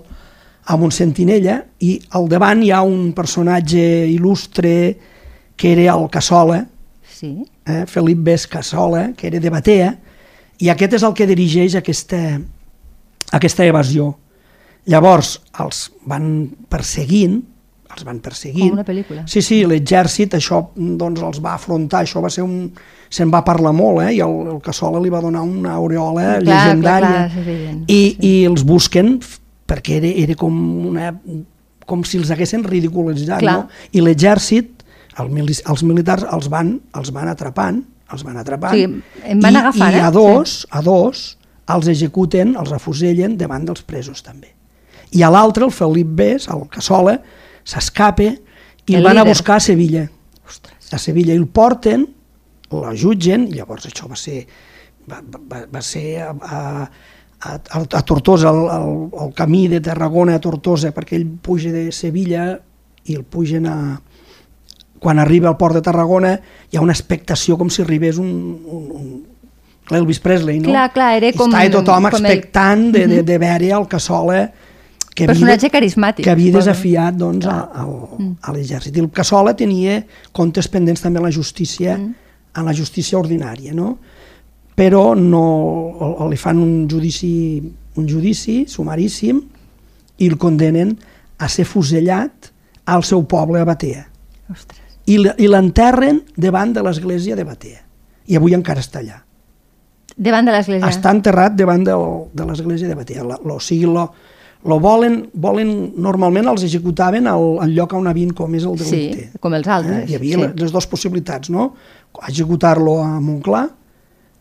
[SPEAKER 3] amb un sentinella i al davant hi ha un personatge il·lustre que era el Cassola,
[SPEAKER 2] Sí.
[SPEAKER 3] eh, Felip Bes Cassola, que era de Batea, i aquest és el que dirigeix aquesta, aquesta evasió. Llavors els van perseguint, els van perseguint.
[SPEAKER 2] Com una pel·lícula.
[SPEAKER 3] Sí, sí, l'exèrcit això doncs, els va afrontar, això va ser un... se'n va parlar molt, eh? i el, el Cassola li va donar una aureola
[SPEAKER 2] Clar,
[SPEAKER 3] llegendària.
[SPEAKER 2] clar, clar,
[SPEAKER 3] I,
[SPEAKER 2] sí.
[SPEAKER 3] I els busquen perquè era, era com, una, com si els haguessin ridiculitzat,
[SPEAKER 2] Clar.
[SPEAKER 3] no? I l'exèrcit, el, mili- els militars els van, els van atrapant, els van atrapant,
[SPEAKER 2] sigui, en van
[SPEAKER 3] i,
[SPEAKER 2] agafant,
[SPEAKER 3] i
[SPEAKER 2] eh?
[SPEAKER 3] a dos, a dos, els executen, els afusellen davant dels presos també. I a l'altre, el Felip Bes, el Cassola, s'escapa i
[SPEAKER 2] El
[SPEAKER 3] van a
[SPEAKER 2] líder.
[SPEAKER 3] buscar a Sevilla.
[SPEAKER 2] Ostres.
[SPEAKER 3] A Sevilla i el porten, la jutgen, i llavors això va ser, va, va, va ser a, a, a, a Tortosa, el, el, el camí de Tarragona a Tortosa, perquè ell puja de Sevilla i el pugen a... quan arriba al port de Tarragona hi ha una expectació com si arribés un, un, un l'Elvis Presley, no?
[SPEAKER 2] Clar, clar, era com...
[SPEAKER 3] Estava tothom
[SPEAKER 2] com
[SPEAKER 3] expectant
[SPEAKER 2] el...
[SPEAKER 3] de, de, de veure el Cassola que
[SPEAKER 2] Personatge
[SPEAKER 3] havia,
[SPEAKER 2] carismàtic.
[SPEAKER 3] que havia desafiat doncs, a, a,
[SPEAKER 2] Mm.
[SPEAKER 3] a l'exèrcit. I el Cassola tenia comptes pendents també a la justícia,
[SPEAKER 2] Mm.
[SPEAKER 3] a la justícia ordinària, no? però no, li fan un judici, un judici sumaríssim i el condenen a ser fusellat al seu poble a Batea
[SPEAKER 2] Ostres.
[SPEAKER 3] i l'enterren davant de l'església de Batea i avui encara està allà
[SPEAKER 2] Davant de l'església.
[SPEAKER 3] està enterrat davant del, de l'església de Batea o sigui, lo, lo volen, volen normalment els executaven al, al lloc on havien comès el
[SPEAKER 2] Sí,
[SPEAKER 3] delicte
[SPEAKER 2] com els altres.
[SPEAKER 3] eh? hi havia
[SPEAKER 2] sí.
[SPEAKER 3] sí. les dues possibilitats no? executar-lo a Montclar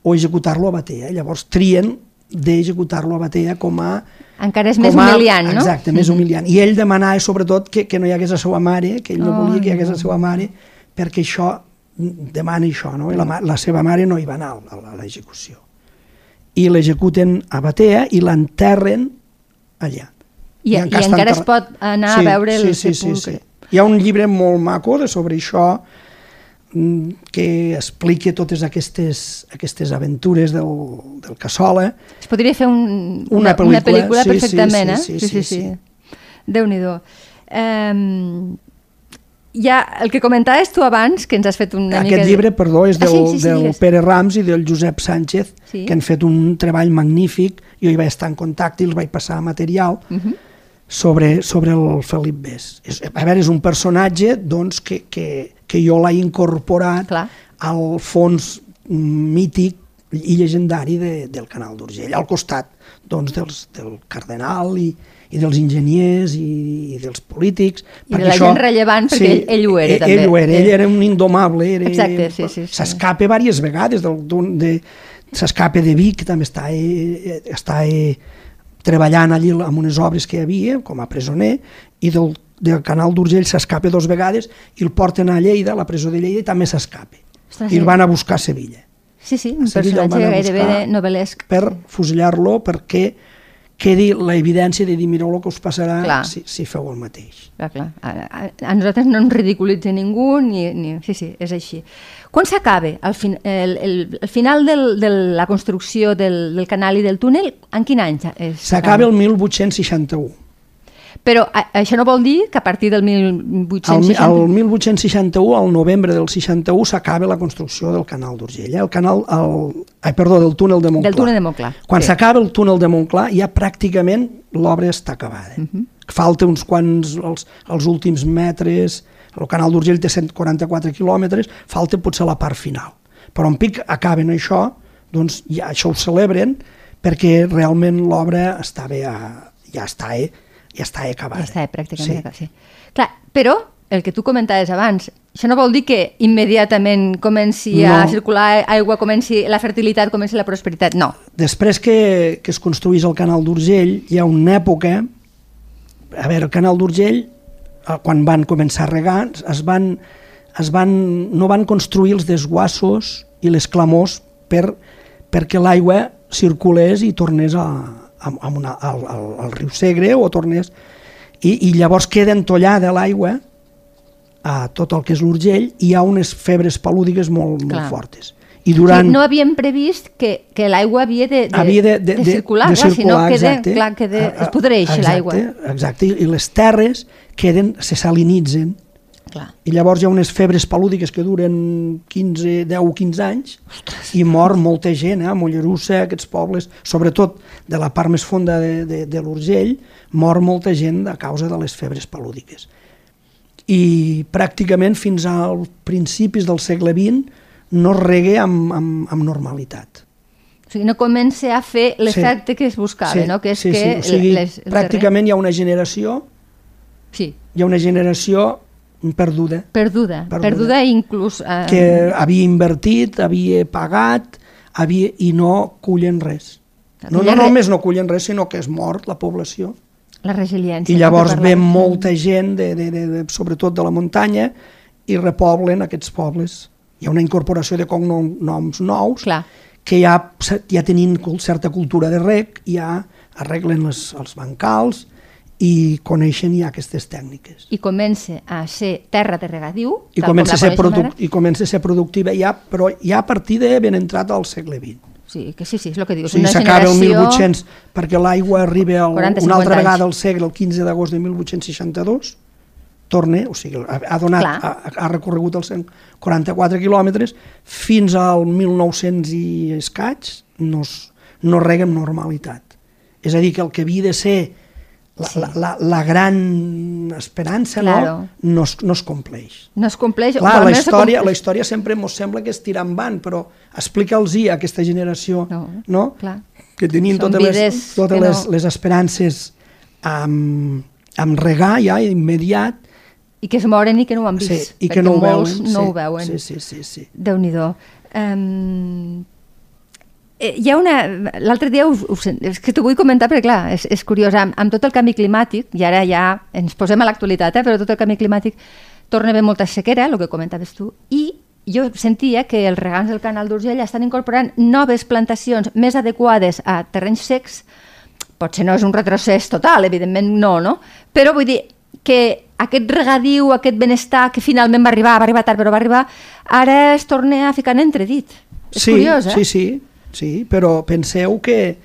[SPEAKER 3] o executar-lo a Batea llavors trien d'executar-lo a Batea com a
[SPEAKER 2] Encara és més
[SPEAKER 3] a-
[SPEAKER 2] humiliant, no?
[SPEAKER 3] Exacte, més [laughs] humiliant. I ell demanava sobretot que, que no hi hagués la seva mare, que ell no
[SPEAKER 2] Oh,
[SPEAKER 3] volia que hi hagués
[SPEAKER 2] no.
[SPEAKER 3] la seva mare, perquè això demana això, no? I la, la seva mare no hi va anar a l'execució. I l'executen a Batea i l'enterren allà.
[SPEAKER 2] I, i encara,
[SPEAKER 3] està
[SPEAKER 2] es pot anar a veure el
[SPEAKER 3] sí, sí, sí, sí. Hi ha un llibre molt maco de sobre això mm, que explica totes aquestes, aquestes aventures del, del Cassola,
[SPEAKER 2] Es podria fer un,
[SPEAKER 3] Una
[SPEAKER 2] una,
[SPEAKER 3] pel·lícula,
[SPEAKER 2] una pel·lícula
[SPEAKER 3] sí, sí,
[SPEAKER 2] perfectament,
[SPEAKER 3] sí,
[SPEAKER 2] eh?
[SPEAKER 3] sí, sí, sí.
[SPEAKER 2] Déu-n'hi-do. Um, ja, el que comentaves tu abans, que ens has fet una mica...
[SPEAKER 3] Aquest llibre, perdó, és
[SPEAKER 2] Ah,
[SPEAKER 3] del,
[SPEAKER 2] sí, sí, sí,
[SPEAKER 3] del
[SPEAKER 2] digues.
[SPEAKER 3] Pere Rams i del Josep Sánchez,
[SPEAKER 2] Sí.
[SPEAKER 3] que han fet un treball magnífic. Jo hi vaig estar en contacte i els vaig passar material
[SPEAKER 2] Mhm.
[SPEAKER 3] sobre, sobre el Felip Bés. És, a veure, és un personatge doncs, que, que, que jo l'he incorporat
[SPEAKER 2] Clar.
[SPEAKER 3] al fons mític i llegendari de, del Canal d'Urgell, al costat doncs, dels, del cardenal i, i dels enginyers i, i dels polítics.
[SPEAKER 2] I de la gent rellevant, perquè ell- ell ho era,
[SPEAKER 3] ell,
[SPEAKER 2] també.
[SPEAKER 3] Ell ho era, ell
[SPEAKER 2] Eh.
[SPEAKER 3] era un indomable. Era,
[SPEAKER 2] Exacte, sí, sí, sí.
[SPEAKER 3] S'escapa diverses vegades s'escapa de Vic, també està, eh, està eh, treballant allí amb unes obres que hi havia, com a presoner, i del, del canal d'Urgell s'escapa dos vegades i el porten a Lleida, a la presó de Lleida, i també s'escapa. I el
[SPEAKER 2] sí.
[SPEAKER 3] van a buscar a Sevilla
[SPEAKER 2] Sí, sí, un personatge gairebé de novel·lesc.
[SPEAKER 3] per fusellar-lo perquè quedi la evidència de dir mireu el que us passarà
[SPEAKER 2] Clar.
[SPEAKER 3] si, si feu el mateix.
[SPEAKER 2] Clar, clar. A, a, a nosaltres no ens ridiculitza ningú, ni, ni... sí, sí, és així. Quan s'acaba el, fin, el, el, el final del, de la construcció del, del canal i del túnel, en quin any?
[SPEAKER 3] S'acaba el 1861.
[SPEAKER 2] Però a, això no vol dir que a partir del
[SPEAKER 3] El,
[SPEAKER 2] 1860...
[SPEAKER 3] el 1861, al novembre del 61, s'acaba la construcció del canal d'Urgell. Eh? El canal, el, ai, perdó, del túnel de Montclar.
[SPEAKER 2] Del túnel de Montclar,
[SPEAKER 3] Quan
[SPEAKER 2] sí.
[SPEAKER 3] s'acaba el túnel de Montclar, ja pràcticament l'obra està acabada.
[SPEAKER 2] Mhm.
[SPEAKER 3] Falta uns quants, els, els últims metres, el canal d'Urgell té 144 quilòmetres, falta potser la part final. Però en pic acaben això, doncs ja això ho celebren, perquè realment l'obra està bé, ja està, eh, ja està acabada.
[SPEAKER 2] Ja està, eh, pràcticament.
[SPEAKER 3] Sí.
[SPEAKER 2] Sí. sí. Clar, però el que tu comentaves abans, això no vol dir que immediatament comenci a
[SPEAKER 3] No.
[SPEAKER 2] circular aigua, comenci la fertilitat, comenci la prosperitat. No.
[SPEAKER 3] Després que, que es construís el canal d'Urgell, hi ha una època, a veure, el canal d'Urgell, eh, quan van començar a regar, es van, es van, no van construir els desguassos i les clamors per, perquè l'aigua circulés i tornés a, a, a una, al, al, al riu Segre o tornés... I, i llavors queda entollada l'aigua a tot el que és l'Urgell i hi ha unes febres pelúdiques molt,
[SPEAKER 2] Clar.
[SPEAKER 3] molt fortes. I durant...
[SPEAKER 2] Sí, no havíem previst que, que l'aigua havia de, de,
[SPEAKER 3] havia de, de,
[SPEAKER 2] de circular,
[SPEAKER 3] de, de
[SPEAKER 2] clar,
[SPEAKER 3] circular,
[SPEAKER 2] si no queda,
[SPEAKER 3] exacte.
[SPEAKER 2] clar, queda,
[SPEAKER 3] Ah, ah,
[SPEAKER 2] es podreix
[SPEAKER 3] exacte,
[SPEAKER 2] l'aigua.
[SPEAKER 3] Exacte, i les terres queden, se salinitzen,
[SPEAKER 2] Clar.
[SPEAKER 3] i llavors hi ha unes febres pelúdiques que duren 15, 10 o 15 anys, i mor molta gent, eh? a Mollerussa, aquests pobles, sobretot de la part més fonda de, de, de l'Urgell, mor molta gent a causa de les febres pelúdiques. I pràcticament fins als principis del segle XX no es regue amb, amb, amb normalitat.
[SPEAKER 2] O sigui, no comença a fer l'efecte que es buscava, no? que és
[SPEAKER 3] sí,
[SPEAKER 2] que
[SPEAKER 3] sí. O sigui,
[SPEAKER 2] les,
[SPEAKER 3] pràcticament hi ha una generació
[SPEAKER 2] Sí,
[SPEAKER 3] hi ha una generació perduda
[SPEAKER 2] perduda,
[SPEAKER 3] Perduda.
[SPEAKER 2] perduda, inclús... Eh,
[SPEAKER 3] que havia invertit, havia pagat havia, i no cullen res. No, no només no cullen res, sinó que és mort la població.
[SPEAKER 2] La resiliència.
[SPEAKER 3] I llavors ve molta gent, de, de, de, de, sobretot de la muntanya, i repoblen aquests pobles. Hi ha una incorporació de cognoms nous
[SPEAKER 2] Clar.
[SPEAKER 3] que ja, ja tenint certa cultura de rec, ja arreglen les, els bancals i coneixen ja aquestes tècniques.
[SPEAKER 2] I comença a ser terra de regadiu,
[SPEAKER 3] I comença, a ser produc. I comença a ser productiva ja, però ja a partir de ben entrat al segle XX.
[SPEAKER 2] Sí, que sí, sí, és el que dius. Una
[SPEAKER 3] s'acaba el
[SPEAKER 2] generació...
[SPEAKER 3] 1800 perquè l'aigua arriba al,
[SPEAKER 2] 40,
[SPEAKER 3] una
[SPEAKER 2] 50
[SPEAKER 3] altra vegada al segle, el 15 d'agost de 1862, torna, o sigui, ha, ha donat,
[SPEAKER 2] Clar.
[SPEAKER 3] ha, ha recorregut els 144 quilòmetres, fins al 1900 i escaig no, es, no rega amb normalitat. És a dir, que el que havia de ser la,
[SPEAKER 2] Sí.
[SPEAKER 3] la, la, la gran esperança
[SPEAKER 2] Claro.
[SPEAKER 3] no, no, es, no es compleix.
[SPEAKER 2] No es compleix.
[SPEAKER 3] Clar, la història, la
[SPEAKER 2] compleix.
[SPEAKER 3] història sempre ens sembla que és tirar endavant, però explica'ls a aquesta generació
[SPEAKER 2] No,
[SPEAKER 3] no?
[SPEAKER 2] clar.
[SPEAKER 3] que tenien
[SPEAKER 2] Són
[SPEAKER 3] totes, les, totes
[SPEAKER 2] que
[SPEAKER 3] les,
[SPEAKER 2] no-
[SPEAKER 3] les esperances amb, amb regar ja immediat
[SPEAKER 2] I que es moren i que no ho han vist.
[SPEAKER 3] sí, i que no ho veuen.
[SPEAKER 2] no
[SPEAKER 3] sí,
[SPEAKER 2] ho veuen.
[SPEAKER 3] Sí, sí, sí, sí.
[SPEAKER 2] Déu-n'hi-do. Um, eh, hi ha una... L'altre dia us, us, és que t'ho vull comentar perquè, clar, és, és curiós. Amb, amb tot el canvi climàtic, i ara ja ens posem a l'actualitat, eh, però tot el canvi climàtic torna a haver molta sequera, el que comentaves tu, i jo sentia que els regants del canal d'Urgell estan incorporant noves plantacions més adequades a terrenys secs, potser no és un retrocés total, evidentment no, no? Però vull dir que aquest regadiu, aquest benestar que finalment va arribar, va arribar tard però va arribar, ara es torna a ficar en entredit. És
[SPEAKER 3] sí,
[SPEAKER 2] curiós, eh?
[SPEAKER 3] Sí, sí, sí, però penseu que,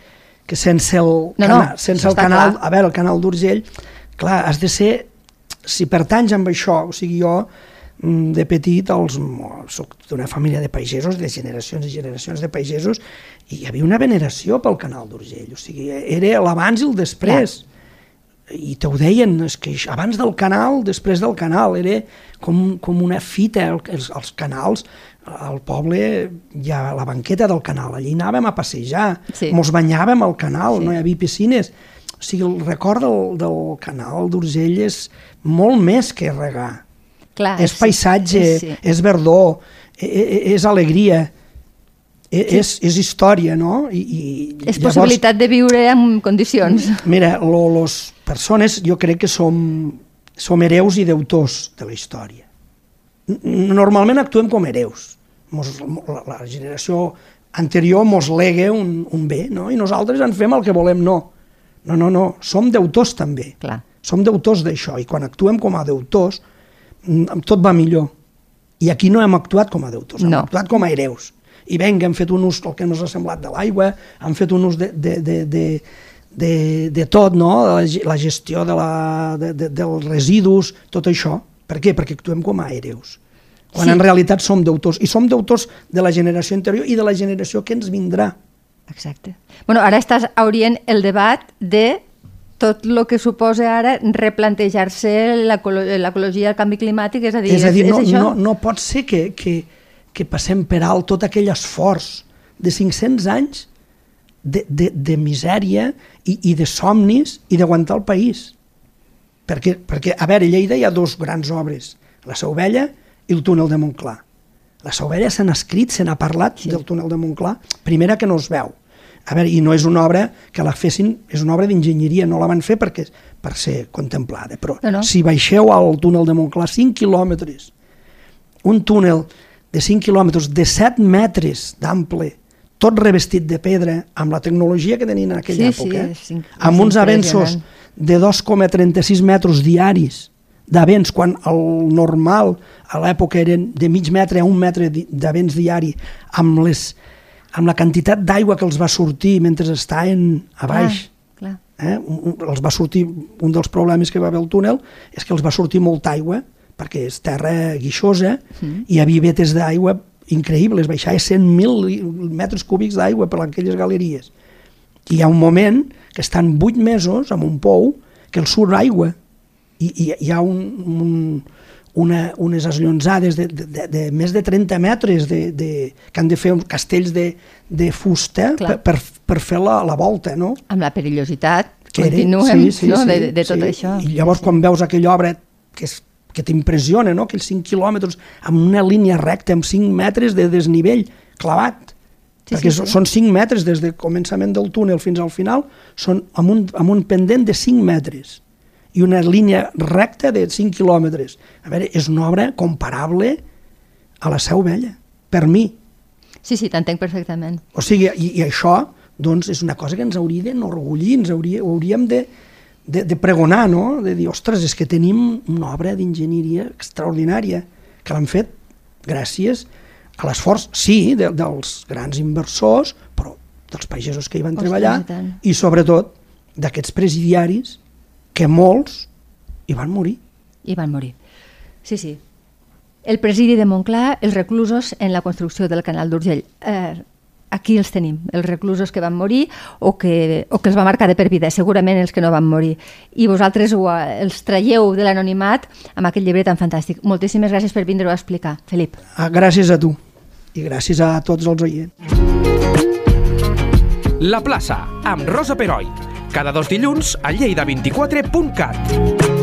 [SPEAKER 3] que sense el,
[SPEAKER 2] No, no,
[SPEAKER 3] canal, sense el canal,
[SPEAKER 2] clar.
[SPEAKER 3] a veure, el canal d'Urgell, clar, has de ser, si pertanys amb això, o sigui, jo mm, de petit, els, soc d'una família de pagesos, de generacions i generacions de pagesos, i hi havia una veneració pel canal d'Urgell, o sigui, era l'abans i el després. I te ho deien, és que abans del canal, després del canal, era com, com una fita, el- els, els canals, al poble hi ha la banqueta del canal, allí anàvem a passejar,
[SPEAKER 2] Sí.
[SPEAKER 3] mos banyàvem al canal,
[SPEAKER 2] Sí.
[SPEAKER 3] no hi havia piscines. O sigui, el record del, del canal d'Urgell és molt més que regar.
[SPEAKER 2] Clar,
[SPEAKER 3] és paisatge,
[SPEAKER 2] Sí, sí.
[SPEAKER 3] és verdor, e- e- és alegria, e- és, és història, no? I, i
[SPEAKER 2] És possibilitat de viure en condicions.
[SPEAKER 3] Mira, les persones jo crec que som, som hereus i deutors de la història. Normalment actuem com hereus. Mos, la, la generació anterior mos lega un, un bé, no? i nosaltres en fem el que volem, no. No, no, no, som deutors també.
[SPEAKER 2] Clar.
[SPEAKER 3] Som deutors d'això, i quan actuem com a deutors, mm, tot va millor. I aquí no hem actuat com a deutors, hem
[SPEAKER 2] No.
[SPEAKER 3] actuat com a hereus. I vinga, hem fet un ús, el que ens ha semblat de l'aigua, hem fet un ús de, de, de, de, de, de tot, no? de la, ge- la gestió de la, de, de, dels residus, tot això. Per què? Perquè actuem com a hereus. Quan
[SPEAKER 2] Sí.
[SPEAKER 3] en realitat som deutors. I som deutors de la generació anterior i de la generació que ens vindrà.
[SPEAKER 2] Exacte. Bueno, ara estàs aurient el debat de tot el que suposa ara replantejar-se l'ecolo- l'ecologia del canvi climàtic, és a dir,
[SPEAKER 3] és a dir, no,
[SPEAKER 2] és això?
[SPEAKER 3] no, no pot ser que, que, que passem per alt tot aquell esforç de 500 anys de, de, de misèria i, i de somnis i d'aguantar el país. Perquè, perquè, a veure, a Lleida hi ha dos grans obres, la Seu Vella i el túnel de Montclar. Vella se n'ha escrit, se n'ha parlat sí. del túnel de Montclar, primera que no es veu. A veure, i no és una obra que la fessin, és una obra d'enginyeria, no la van fer perquè, per ser contemplada, però
[SPEAKER 2] No, no.
[SPEAKER 3] si baixeu al túnel de Montclar 5 quilòmetres, un túnel de 5 quilòmetres de 7 metres d'ample, tot revestit de pedra, amb la tecnologia que tenien en aquella
[SPEAKER 2] Sí, sí,
[SPEAKER 3] època,
[SPEAKER 2] inc- és
[SPEAKER 3] amb uns avenços de 2,36 metres diaris d'avenç, quan el normal a l'època eren de mig metre a un metre d'avenç diari, amb, les, amb la quantitat d'aigua que els va sortir mentre estaven a baix.
[SPEAKER 2] Clar, clar.
[SPEAKER 3] Eh? Un, un, els va sortir, un dels problemes que va haver el túnel és que els va sortir molta aigua, perquè és terra guixosa, mm. i hi havia vetes d'aigua increïbles, baixava 100.000 metres cúbics d'aigua per aquelles galeries. I hi ha un moment que estan 8 mesos amb un pou que els surt aigua i, i hi ha un, un, una, unes esllonzades de, de, de, de més de 30 metres de, de, que han de fer uns castells de, de fusta per,
[SPEAKER 2] Clar.
[SPEAKER 3] per, per fer la, la volta, no?
[SPEAKER 2] Amb la perillositat,
[SPEAKER 3] que
[SPEAKER 2] continuem no? de, de tot
[SPEAKER 3] sí.
[SPEAKER 2] això.
[SPEAKER 3] I llavors quan veus aquella obra que, és, que t'impressiona, no? aquells 5 quilòmetres amb una línia recta, amb 5 metres de desnivell clavat,
[SPEAKER 2] Sí,
[SPEAKER 3] perquè
[SPEAKER 2] sí, sí.
[SPEAKER 3] són 5 metres des del començament del túnel fins al final, són amb un, amb un pendent de 5 metres i una línia recta de 5 quilòmetres. A veure, és una obra comparable a la Seu Vella, per mi.
[SPEAKER 2] Sí, sí, t'entenc perfectament.
[SPEAKER 3] O sigui, i, i això doncs, és una cosa que ens hauria d'enorgullir, ens hauria, hauríem de, de, de pregonar, no? de dir, ostres, és que tenim una obra d'enginyeria extraordinària, que l'han fet gràcies a l'esforç, sí, de, dels grans inversors, però dels pagesos que hi van
[SPEAKER 2] Ostres,
[SPEAKER 3] treballar
[SPEAKER 2] i
[SPEAKER 3] i sobretot d'aquests presidiaris que molts hi van morir.
[SPEAKER 2] I van morir. Sí, sí. El presidi de Montclar, els reclusos en la construcció del canal d'Urgell. Eh, aquí els tenim, els reclusos que van morir o que, o que els va marcar de per vida, segurament els que no van morir. I vosaltres ho, els traieu de l'anonimat amb aquest llibre tan fantàstic. Moltíssimes gràcies per vindre-ho a explicar, Felip.
[SPEAKER 3] Ah, gràcies a tu i gràcies a tots els oients.
[SPEAKER 1] La plaça, amb Rosa Peroi. Cada dos dilluns a lleida24.cat.